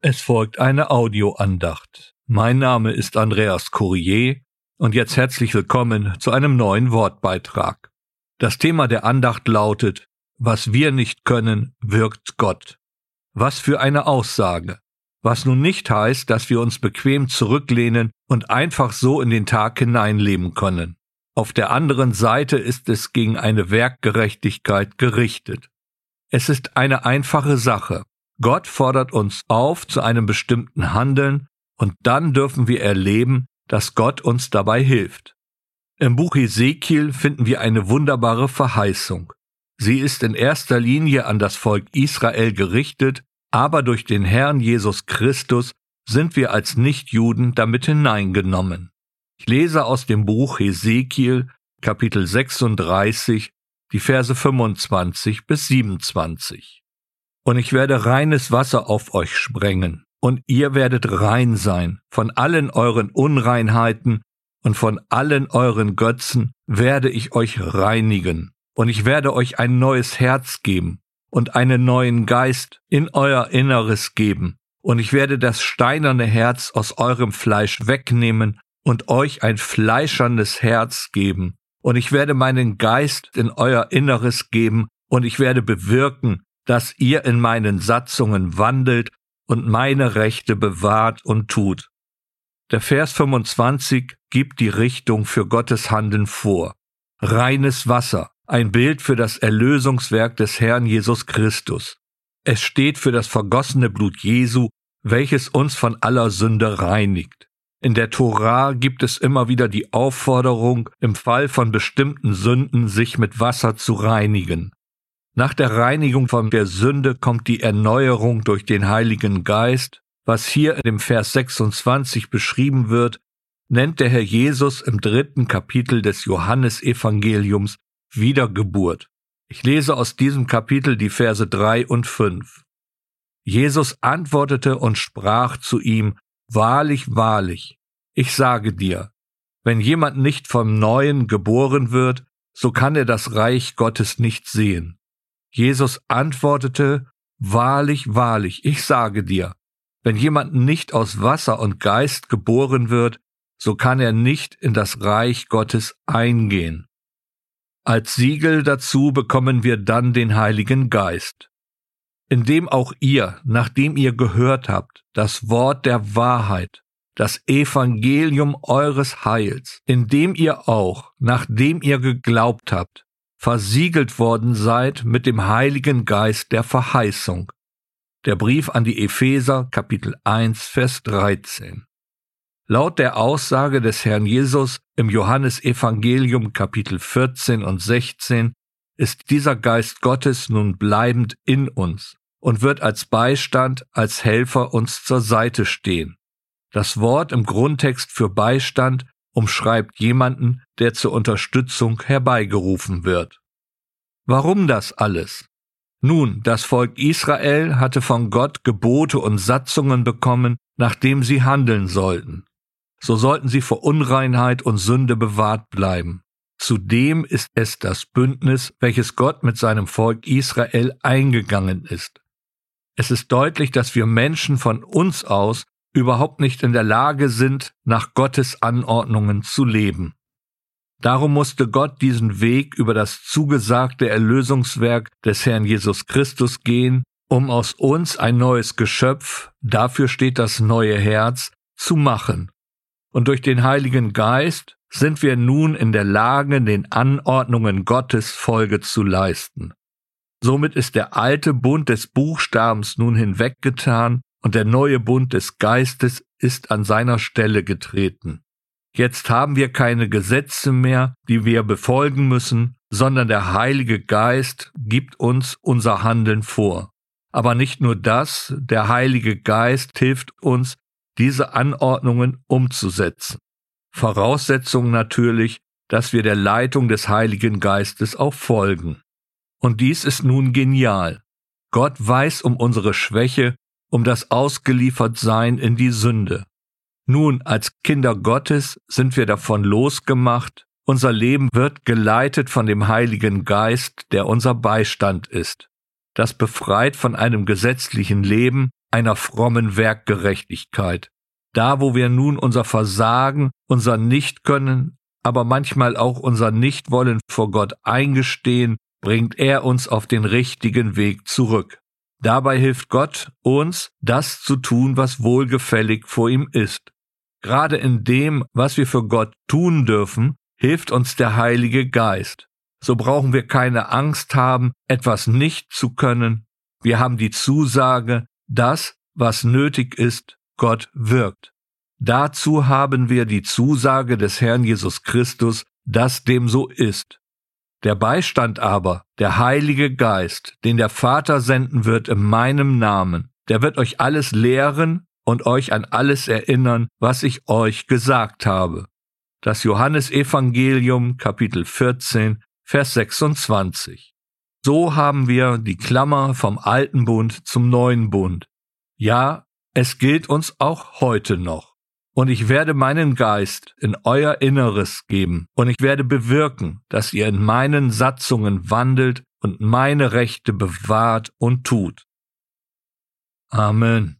Es folgt eine Audioandacht. Mein Name ist Andreas Courier und jetzt herzlich willkommen zu einem neuen Wortbeitrag. Das Thema der Andacht lautet, was wir nicht können, wirkt Gott. Was für eine Aussage. Was nun nicht heißt, dass wir uns bequem zurücklehnen und einfach so in den Tag hineinleben können. Auf der anderen Seite ist es gegen eine Werkgerechtigkeit gerichtet. Es ist eine einfache Sache. Gott fordert uns auf zu einem bestimmten Handeln und dann dürfen wir erleben, dass Gott uns dabei hilft. Im Buch Ezekiel finden wir eine wunderbare Verheißung. Sie ist in erster Linie an das Volk Israel gerichtet, aber durch den Herrn Jesus Christus sind wir als Nichtjuden damit hineingenommen. Ich lese aus dem Buch Ezekiel, Kapitel 36, die Verse 25 bis 27 und ich werde reines Wasser auf euch sprengen, und ihr werdet rein sein, von allen euren Unreinheiten und von allen euren Götzen werde ich euch reinigen, und ich werde euch ein neues Herz geben und einen neuen Geist in euer Inneres geben, und ich werde das steinerne Herz aus eurem Fleisch wegnehmen und euch ein fleischernes Herz geben, und ich werde meinen Geist in euer Inneres geben, und ich werde bewirken, dass ihr in meinen Satzungen wandelt und meine Rechte bewahrt und tut. Der Vers 25 gibt die Richtung für Gottes Handeln vor. Reines Wasser, ein Bild für das Erlösungswerk des Herrn Jesus Christus. Es steht für das vergossene Blut Jesu, welches uns von aller Sünde reinigt. In der Torah gibt es immer wieder die Aufforderung, im Fall von bestimmten Sünden sich mit Wasser zu reinigen. Nach der Reinigung von der Sünde kommt die Erneuerung durch den Heiligen Geist, was hier in dem Vers 26 beschrieben wird, nennt der Herr Jesus im dritten Kapitel des Johannesevangeliums Wiedergeburt. Ich lese aus diesem Kapitel die Verse drei und fünf. Jesus antwortete und sprach zu ihm, Wahrlich, wahrlich, ich sage dir, wenn jemand nicht vom Neuen geboren wird, so kann er das Reich Gottes nicht sehen. Jesus antwortete, Wahrlich, wahrlich, ich sage dir, wenn jemand nicht aus Wasser und Geist geboren wird, so kann er nicht in das Reich Gottes eingehen. Als Siegel dazu bekommen wir dann den Heiligen Geist, indem auch ihr, nachdem ihr gehört habt, das Wort der Wahrheit, das Evangelium eures Heils, indem ihr auch, nachdem ihr geglaubt habt, versiegelt worden seid mit dem Heiligen Geist der Verheißung. Der Brief an die Epheser Kapitel 1 Vers 13. Laut der Aussage des Herrn Jesus im Johannesevangelium Kapitel 14 und 16 ist dieser Geist Gottes nun bleibend in uns und wird als Beistand, als Helfer uns zur Seite stehen. Das Wort im Grundtext für Beistand umschreibt jemanden, der zur Unterstützung herbeigerufen wird. Warum das alles? Nun, das Volk Israel hatte von Gott Gebote und Satzungen bekommen, nachdem sie handeln sollten. So sollten sie vor Unreinheit und Sünde bewahrt bleiben. Zudem ist es das Bündnis, welches Gott mit seinem Volk Israel eingegangen ist. Es ist deutlich, dass wir Menschen von uns aus überhaupt nicht in der Lage sind, nach Gottes Anordnungen zu leben. Darum musste Gott diesen Weg über das zugesagte Erlösungswerk des Herrn Jesus Christus gehen, um aus uns ein neues Geschöpf, dafür steht das neue Herz, zu machen. Und durch den Heiligen Geist sind wir nun in der Lage, den Anordnungen Gottes Folge zu leisten. Somit ist der alte Bund des Buchstabens nun hinweggetan und der neue Bund des Geistes ist an seiner Stelle getreten. Jetzt haben wir keine Gesetze mehr, die wir befolgen müssen, sondern der Heilige Geist gibt uns unser Handeln vor. Aber nicht nur das, der Heilige Geist hilft uns, diese Anordnungen umzusetzen. Voraussetzung natürlich, dass wir der Leitung des Heiligen Geistes auch folgen. Und dies ist nun genial. Gott weiß um unsere Schwäche um das Ausgeliefertsein in die Sünde. Nun, als Kinder Gottes sind wir davon losgemacht, unser Leben wird geleitet von dem Heiligen Geist, der unser Beistand ist. das befreit von einem gesetzlichen Leben, einer frommen Werkgerechtigkeit. Da, wo wir nun unser Versagen, unser Nichtkönnen, aber manchmal auch unser Nichtwollen vor Gott eingestehen, bringt er uns auf den richtigen Weg zurück. Dabei hilft Gott uns, das zu tun, was wohlgefällig vor ihm ist. Gerade in dem, was wir für Gott tun dürfen, hilft uns der Heilige Geist. So brauchen wir keine Angst haben, etwas nicht zu können. Wir haben die Zusage, das, was nötig ist, Gott wirkt. Dazu haben wir die Zusage des Herrn Jesus Christus, dass dem so ist. Der Beistand aber, der Heilige Geist, den der Vater senden wird in meinem Namen, der wird euch alles lehren und euch an alles erinnern, was ich euch gesagt habe. Das Johannesevangelium Kapitel 14, Vers 26. So haben wir die Klammer vom alten Bund zum neuen Bund. Ja, es gilt uns auch heute noch. Und ich werde meinen Geist in euer Inneres geben, und ich werde bewirken, dass ihr in meinen Satzungen wandelt und meine Rechte bewahrt und tut. Amen.